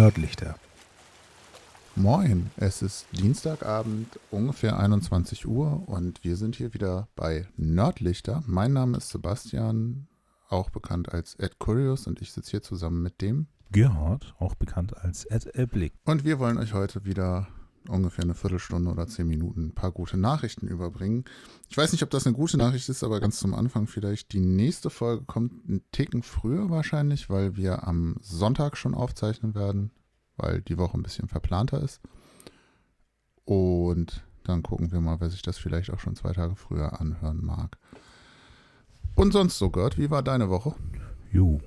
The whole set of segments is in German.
Nördlichter. Moin, es ist Dienstagabend, ungefähr 21 Uhr und wir sind hier wieder bei Nördlichter. Mein Name ist Sebastian, auch bekannt als Ed Curious und ich sitze hier zusammen mit dem Gerhard, auch bekannt als Ed Eblick. Und wir wollen euch heute wieder ungefähr eine Viertelstunde oder zehn Minuten ein paar gute Nachrichten überbringen. Ich weiß nicht, ob das eine gute Nachricht ist, aber ganz zum Anfang vielleicht. Die nächste Folge kommt einen Ticken früher wahrscheinlich, weil wir am Sonntag schon aufzeichnen werden, weil die Woche ein bisschen verplanter ist. Und dann gucken wir mal, wer sich das vielleicht auch schon zwei Tage früher anhören mag. Und sonst so, Gott, wie war deine Woche? Jo.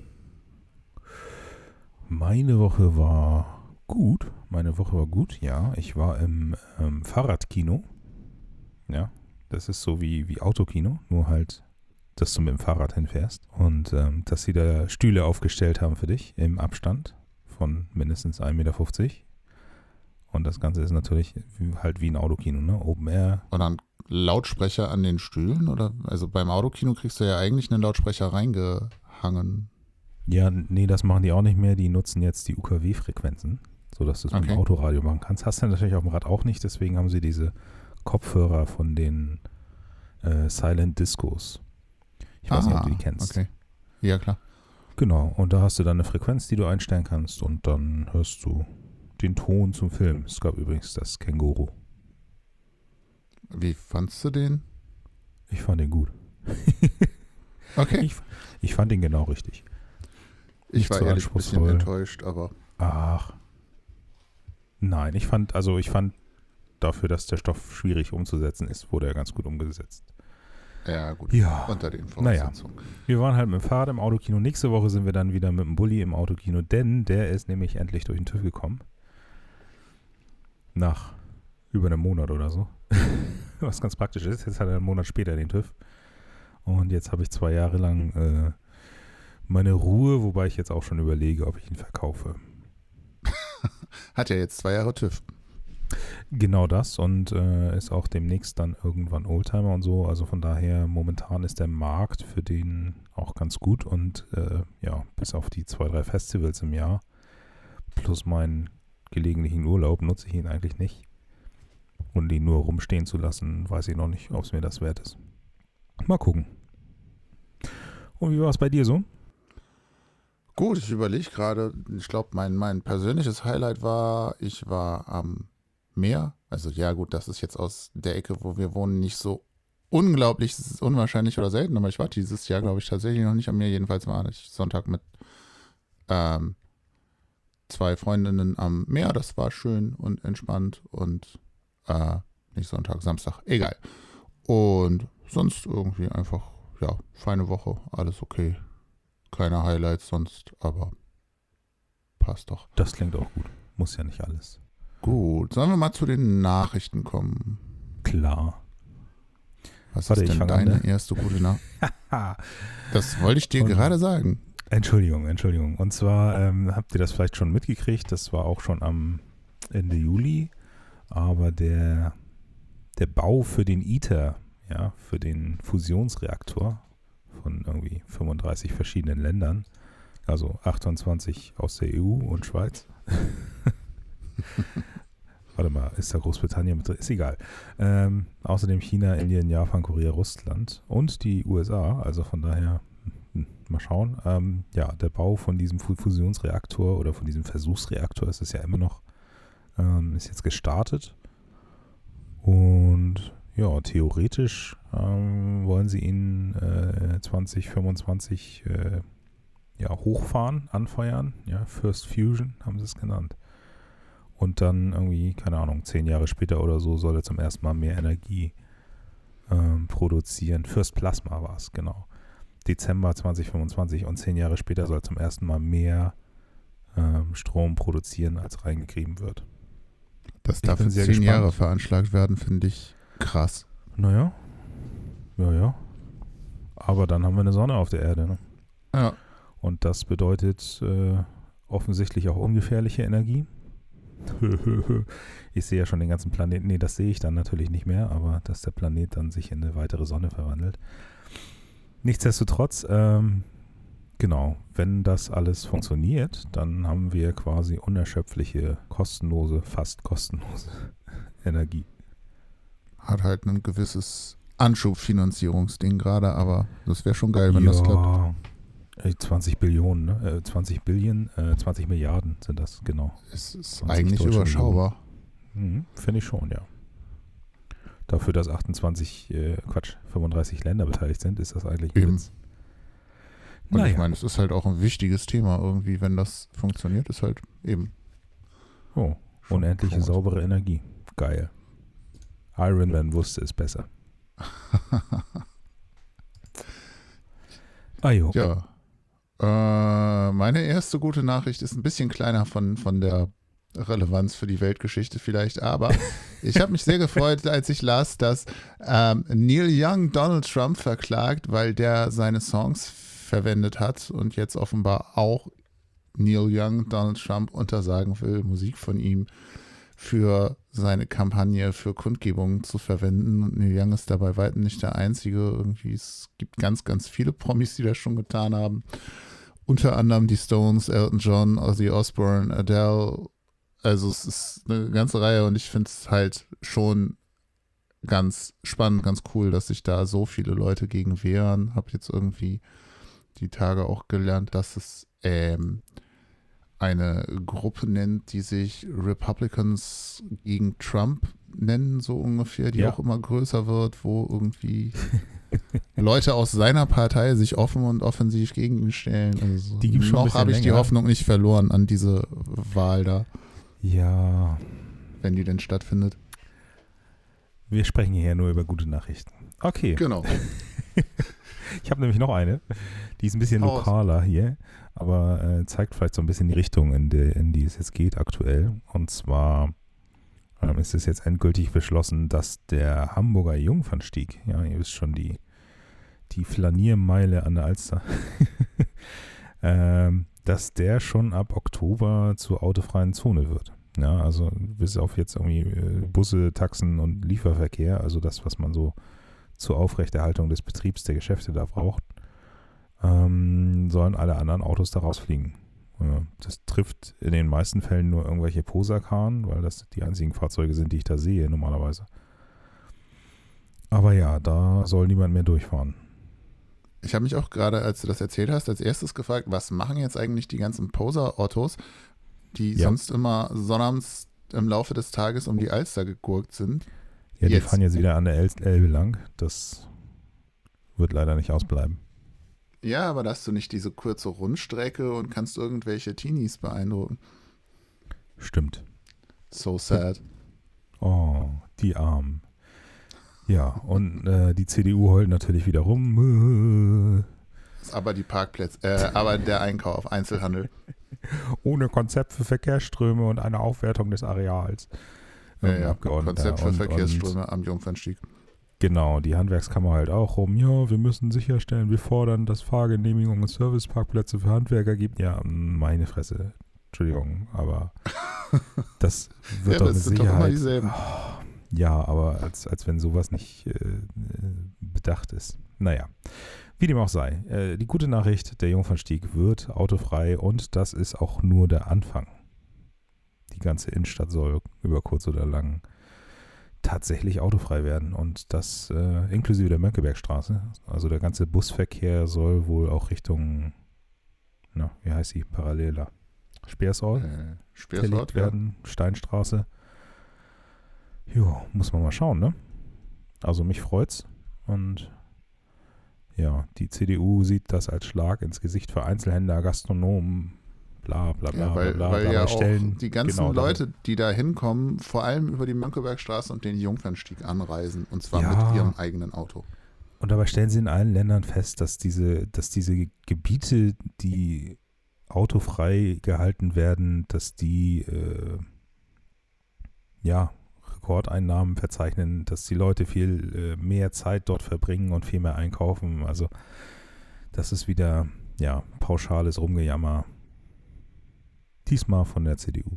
Meine Woche war gut. Meine Woche war gut, ja. Ich war im ähm, Fahrradkino. Ja, das ist so wie, wie Autokino, nur halt, dass du mit dem Fahrrad hinfährst. Und ähm, dass sie da Stühle aufgestellt haben für dich im Abstand von mindestens 1,50 Meter. Und das Ganze ist natürlich halt wie ein Autokino, ne? Open Air. Und dann Lautsprecher an den Stühlen? Oder also beim Autokino kriegst du ja eigentlich einen Lautsprecher reingehangen. Ja, nee, das machen die auch nicht mehr. Die nutzen jetzt die UKW-Frequenzen, sodass du es okay. mit dem Autoradio machen kannst. Hast du natürlich auf dem Rad auch nicht, deswegen haben sie diese Kopfhörer von den äh, Silent Discos. Ich weiß ah, nicht, ob du die kennst. Okay. Ja, klar. Genau, und da hast du dann eine Frequenz, die du einstellen kannst und dann hörst du den Ton zum Film. Es gab übrigens das Känguru. Wie fandst du den? Ich fand den gut. okay. Ich, ich fand ihn genau richtig. Ich war ehrlich ein bisschen enttäuscht, aber. Ach. Nein, ich fand, also ich fand dafür, dass der Stoff schwierig umzusetzen ist, wurde er ganz gut umgesetzt. Ja, gut. Ja. Unter den Voraussetzungen. Naja. Wir waren halt mit dem Fahrrad im Autokino. Nächste Woche sind wir dann wieder mit dem Bulli im Autokino, denn der ist nämlich endlich durch den TÜV gekommen. Nach über einem Monat oder so. Was ganz praktisch ist. Jetzt hat er einen Monat später den TÜV. Und jetzt habe ich zwei Jahre lang äh, meine Ruhe, wobei ich jetzt auch schon überlege, ob ich ihn verkaufe. Hat ja jetzt zwei Jahre TÜV. Genau das und äh, ist auch demnächst dann irgendwann Oldtimer und so. Also von daher, momentan ist der Markt für den auch ganz gut und äh, ja, bis auf die zwei, drei Festivals im Jahr plus meinen gelegentlichen Urlaub nutze ich ihn eigentlich nicht. Und ihn nur rumstehen zu lassen, weiß ich noch nicht, ob es mir das wert ist. Mal gucken. Und wie war es bei dir so? Gut, ich überlege gerade, ich glaube, mein, mein persönliches Highlight war, ich war am Meer. Also ja gut, das ist jetzt aus der Ecke, wo wir wohnen, nicht so unglaublich unwahrscheinlich oder selten, aber ich war dieses Jahr, glaube ich, tatsächlich noch nicht am Meer. Jedenfalls war ich Sonntag mit ähm, zwei Freundinnen am Meer. Das war schön und entspannt und äh, nicht Sonntag, Samstag, egal. Und sonst irgendwie einfach, ja, feine Woche, alles okay keine Highlights sonst, aber passt doch. Das klingt auch gut. Muss ja nicht alles. Gut, sollen wir mal zu den Nachrichten kommen? Klar. Was Warte, ist denn deine an, erste gute Nachricht? das wollte ich dir Und, gerade sagen. Entschuldigung, Entschuldigung. Und zwar ähm, habt ihr das vielleicht schon mitgekriegt, das war auch schon am Ende Juli, aber der, der Bau für den ITER, ja, für den Fusionsreaktor, von irgendwie 35 verschiedenen Ländern. Also 28 aus der EU und Schweiz. Warte mal, ist da Großbritannien mit drin? Ist egal. Ähm, außerdem China, Indien, Japan, Korea, Russland und die USA. Also von daher, hm, mal schauen. Ähm, ja, der Bau von diesem Fusionsreaktor oder von diesem Versuchsreaktor ist es ja immer noch, ähm, ist jetzt gestartet. Und ja, theoretisch ähm, wollen sie ihn äh, 2025 äh, ja, hochfahren, anfeuern. Ja, First Fusion haben sie es genannt. Und dann irgendwie, keine Ahnung, zehn Jahre später oder so soll er zum ersten Mal mehr Energie ähm, produzieren. First Plasma war es, genau. Dezember 2025 und zehn Jahre später soll zum ersten Mal mehr ähm, Strom produzieren, als reingegeben wird. Das darf in zehn gespannt. Jahre veranschlagt werden, finde ich Krass. Naja. Ja, ja. Aber dann haben wir eine Sonne auf der Erde. Ne? Ja. Und das bedeutet äh, offensichtlich auch ungefährliche Energie. ich sehe ja schon den ganzen Planeten. Nee, das sehe ich dann natürlich nicht mehr, aber dass der Planet dann sich in eine weitere Sonne verwandelt. Nichtsdestotrotz, ähm, Genau, wenn das alles funktioniert, dann haben wir quasi unerschöpfliche, kostenlose, fast kostenlose Energie. Hat halt ein gewisses Anschubfinanzierungsding gerade, aber das wäre schon geil, wenn ja, das klappt. 20 Billionen, ne? 20 Billionen, äh, 20 Milliarden sind das, genau. Es ist eigentlich überschaubar. Mhm, Finde ich schon, ja. Dafür, dass 28, äh, Quatsch, 35 Länder beteiligt sind, ist das eigentlich Eben. Witz. Und naja. ich meine, es ist halt auch ein wichtiges Thema irgendwie, wenn das funktioniert, ist halt eben. Oh, unendliche saubere Energie. Geil. Iron Man wusste es besser. ah jo. Ja. Äh, meine erste gute Nachricht ist ein bisschen kleiner von, von der Relevanz für die Weltgeschichte vielleicht, aber ich habe mich sehr gefreut, als ich las, dass ähm, Neil Young Donald Trump verklagt, weil der seine Songs verwendet hat und jetzt offenbar auch Neil Young Donald Trump untersagen will, Musik von ihm für seine Kampagne für Kundgebungen zu verwenden. Und Neil Young ist dabei weitem nicht der Einzige. Irgendwie, es gibt ganz, ganz viele Promis, die das schon getan haben. Unter anderem die Stones, Elton John, Ozzy Osbourne, Adele. Also es ist eine ganze Reihe und ich finde es halt schon ganz spannend, ganz cool, dass sich da so viele Leute gegen wehren. Habe jetzt irgendwie die Tage auch gelernt, dass es ähm, eine Gruppe nennt, die sich Republicans gegen Trump nennen, so ungefähr, die ja. auch immer größer wird, wo irgendwie Leute aus seiner Partei sich offen und offensiv gegen ihn stellen. Also die noch habe ich die Hoffnung nicht verloren an diese Wahl da. Ja. Wenn die denn stattfindet. Wir sprechen hier nur über gute Nachrichten. Okay. Genau. ich habe nämlich noch eine. Die ist ein bisschen Haus. lokaler hier, aber äh, zeigt vielleicht so ein bisschen die Richtung, in die, in die es jetzt geht aktuell. Und zwar ähm, ist es jetzt endgültig beschlossen, dass der Hamburger Jungfernstieg, ja, ihr wisst schon, die, die Flaniermeile an der Alster, ähm, dass der schon ab Oktober zur autofreien Zone wird. Ja, also bis auf jetzt irgendwie äh, Busse, Taxen und Lieferverkehr, also das, was man so zur Aufrechterhaltung des Betriebs der Geschäfte da braucht, ähm, sollen alle anderen Autos da rausfliegen. Ja, das trifft in den meisten Fällen nur irgendwelche Posakaren, weil das die einzigen Fahrzeuge sind, die ich da sehe normalerweise. Aber ja, da soll niemand mehr durchfahren. Ich habe mich auch gerade, als du das erzählt hast, als erstes gefragt, was machen jetzt eigentlich die ganzen Poser-Autos, die ja. sonst immer sonnabends im Laufe des Tages um die Alster gegurkt sind? Ja, jetzt. die fahren jetzt wieder an der Elbe lang. Das wird leider nicht ausbleiben. Ja, aber da hast du nicht diese kurze Rundstrecke und kannst irgendwelche Teenies beeindrucken. Stimmt. So sad. Oh, die Armen. Ja, und äh, die CDU heult natürlich wieder rum. Aber die Parkplätze, äh, aber der Einkauf, Einzelhandel. Ohne Konzept für Verkehrsströme und eine Aufwertung des Areals. Ja, ja, Konzept für und, Verkehrsströme und, am Jungfernstieg. Genau, die Handwerkskammer halt auch rum. Ja, wir müssen sicherstellen, wir fordern, dass Fahrgenehmigungen und Serviceparkplätze für Handwerker gibt. Ja, meine Fresse. Entschuldigung, aber das wird ja, doch das mit Sicherheit. Doch immer dieselben. Ja, aber als, als wenn sowas nicht äh, bedacht ist. Naja, wie dem auch sei. Äh, die gute Nachricht, der Jungfernstieg wird autofrei und das ist auch nur der Anfang. Die ganze Innenstadt soll über kurz oder lang tatsächlich autofrei werden und das äh, inklusive der Mönckebergstraße. Also der ganze Busverkehr soll wohl auch Richtung, na, wie heißt sie, paralleler Speersort, äh, Speersort werden, ja. Steinstraße. Jo, muss man mal schauen, ne? Also mich freut's und ja, die CDU sieht das als Schlag ins Gesicht für Einzelhändler, Gastronomen, bla bla bla ja, weil, bla, weil ja stellen, die ganzen genau, Leute, die da hinkommen, vor allem über die Mönckebergstraße und den Jungfernstieg anreisen und zwar ja. mit ihrem eigenen Auto. Und dabei stellen sie in allen Ländern fest, dass diese, dass diese Gebiete, die autofrei gehalten werden, dass die äh, ja Rekordeinnahmen verzeichnen, dass die Leute viel äh, mehr Zeit dort verbringen und viel mehr einkaufen. Also das ist wieder ja pauschales Rumgejammer Diesmal von der CDU.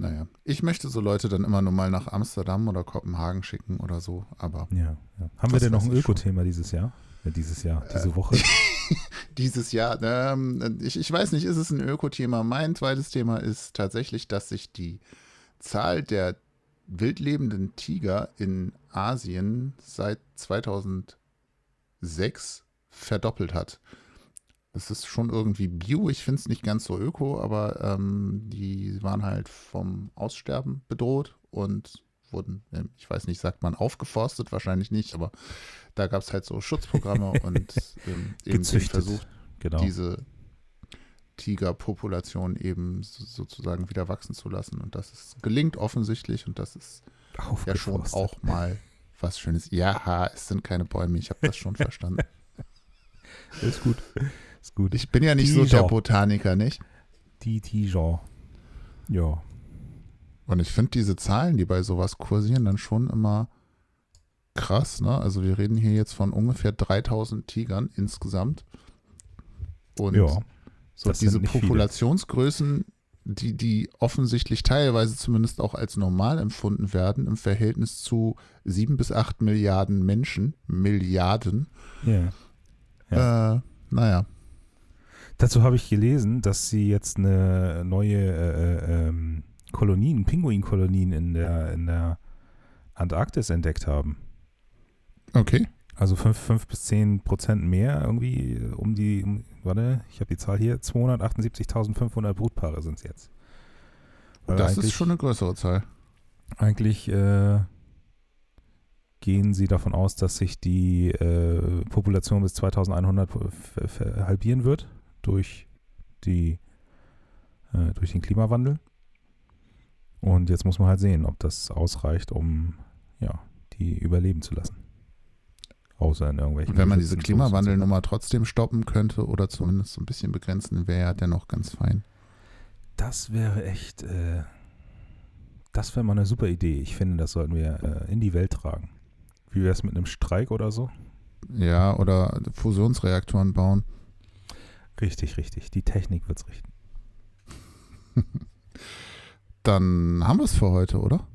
Naja, ich möchte so Leute dann immer nur mal nach Amsterdam oder Kopenhagen schicken oder so, aber. Ja, ja. Haben wir denn noch ein Öko-Thema dieses Jahr? Ja, dieses Jahr, diese äh, Woche? dieses Jahr. Ähm, ich, ich weiß nicht, ist es ein Öko-Thema? Mein zweites Thema ist tatsächlich, dass sich die Zahl der wildlebenden Tiger in Asien seit 2006 verdoppelt hat. Das ist schon irgendwie Bio. Ich finde es nicht ganz so öko, aber ähm, die waren halt vom Aussterben bedroht und wurden, ich weiß nicht, sagt man aufgeforstet? Wahrscheinlich nicht, aber da gab es halt so Schutzprogramme und ähm, eben den Versuch, genau. diese Tigerpopulation eben sozusagen wieder wachsen zu lassen. Und das ist, gelingt offensichtlich und das ist ja schon auch mal was Schönes. Ja, es sind keine Bäume, ich habe das schon verstanden. Ist gut. Ist gut. Ich bin ja nicht Dijon. so der Botaniker, nicht? Die Dijon. Ja. Und ich finde diese Zahlen, die bei sowas kursieren, dann schon immer krass. Ne? Also wir reden hier jetzt von ungefähr 3000 Tigern insgesamt. Und ja, so diese Populationsgrößen, die, die offensichtlich teilweise zumindest auch als normal empfunden werden, im Verhältnis zu sieben bis acht Milliarden Menschen, Milliarden. Ja. ja. Äh, naja. Dazu habe ich gelesen, dass sie jetzt eine neue äh, äh, ähm, Kolonien, Pinguinkolonien in der, in der Antarktis entdeckt haben. Okay. Also 5, bis 10 Prozent mehr irgendwie um die, um, warte, ich habe die Zahl hier, 278.500 Brutpaare sind es jetzt. Weil das ist schon eine größere Zahl. Eigentlich äh, gehen sie davon aus, dass sich die äh, Population bis 2100 halbieren wird durch die äh, durch den Klimawandel. Und jetzt muss man halt sehen, ob das ausreicht, um ja, die überleben zu lassen. Außer in irgendwelchen. Wenn man diese Klimawandelnummer trotzdem stoppen könnte oder zumindest so ein bisschen begrenzen, wäre ja dennoch ganz fein. Das wäre echt, äh, das wäre mal eine super Idee. Ich finde, das sollten wir äh, in die Welt tragen. Wie wäre es mit einem Streik oder so? Ja, oder Fusionsreaktoren bauen. Richtig, richtig. Die Technik wird es richten. Dann haben wir es für heute, oder?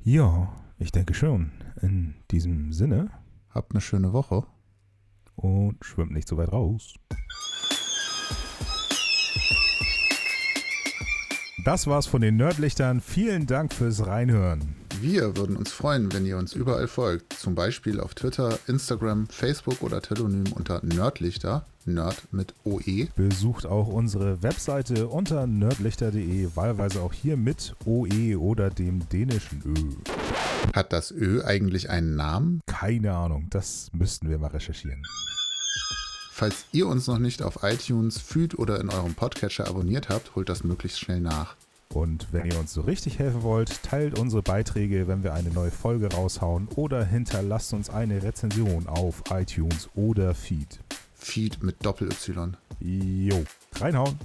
Ja, ich denke schon. In diesem Sinne. Habt eine schöne Woche. Und schwimmt nicht so weit raus. Das war's von den Nerdlichtern. Vielen Dank fürs Reinhören. Wir würden uns freuen, wenn ihr uns überall folgt. Zum Beispiel auf Twitter, Instagram, Facebook oder Telonym unter Nerdlichter. Nerd mit OE. Besucht auch unsere Webseite unter nerdlichter.de, wahlweise auch hier mit OE oder dem dänischen Ö. Hat das Ö eigentlich einen Namen? Keine Ahnung, das müssten wir mal recherchieren. Falls ihr uns noch nicht auf iTunes, Feed oder in eurem Podcatcher abonniert habt, holt das möglichst schnell nach. Und wenn ihr uns so richtig helfen wollt, teilt unsere Beiträge, wenn wir eine neue Folge raushauen oder hinterlasst uns eine Rezension auf iTunes oder Feed. Feed mit Doppel-Y. Jo, reinhauen.